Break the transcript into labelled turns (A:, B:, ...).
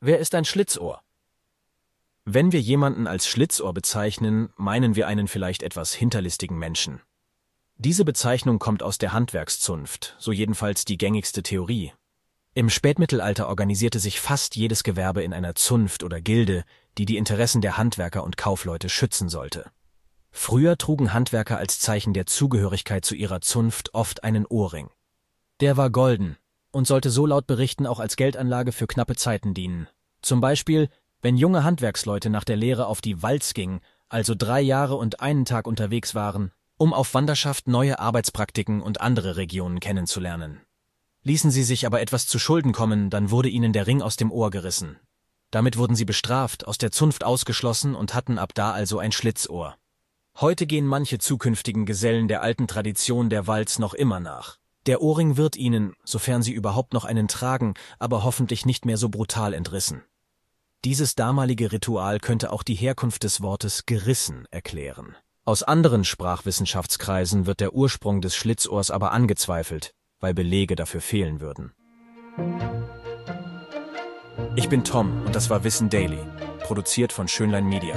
A: Wer ist ein Schlitzohr? Wenn wir jemanden als Schlitzohr bezeichnen, meinen wir einen vielleicht etwas hinterlistigen Menschen. Diese Bezeichnung kommt aus der Handwerkszunft, so jedenfalls die gängigste Theorie. Im Spätmittelalter organisierte sich fast jedes Gewerbe in einer Zunft oder Gilde, die die Interessen der Handwerker und Kaufleute schützen sollte. Früher trugen Handwerker als Zeichen der Zugehörigkeit zu ihrer Zunft oft einen Ohrring. Der war golden und sollte so laut Berichten auch als Geldanlage für knappe Zeiten dienen. Zum Beispiel, wenn junge Handwerksleute nach der Lehre auf die Walz gingen, also drei Jahre und einen Tag unterwegs waren, um auf Wanderschaft neue Arbeitspraktiken und andere Regionen kennenzulernen. Ließen sie sich aber etwas zu Schulden kommen, dann wurde ihnen der Ring aus dem Ohr gerissen. Damit wurden sie bestraft, aus der Zunft ausgeschlossen und hatten ab da also ein Schlitzohr. Heute gehen manche zukünftigen Gesellen der alten Tradition der Walz noch immer nach. Der Ohrring wird ihnen, sofern sie überhaupt noch einen tragen, aber hoffentlich nicht mehr so brutal entrissen. Dieses damalige Ritual könnte auch die Herkunft des Wortes gerissen erklären. Aus anderen Sprachwissenschaftskreisen wird der Ursprung des Schlitzohrs aber angezweifelt, weil Belege dafür fehlen würden. Ich bin Tom und das war Wissen Daily, produziert von Schönlein Media.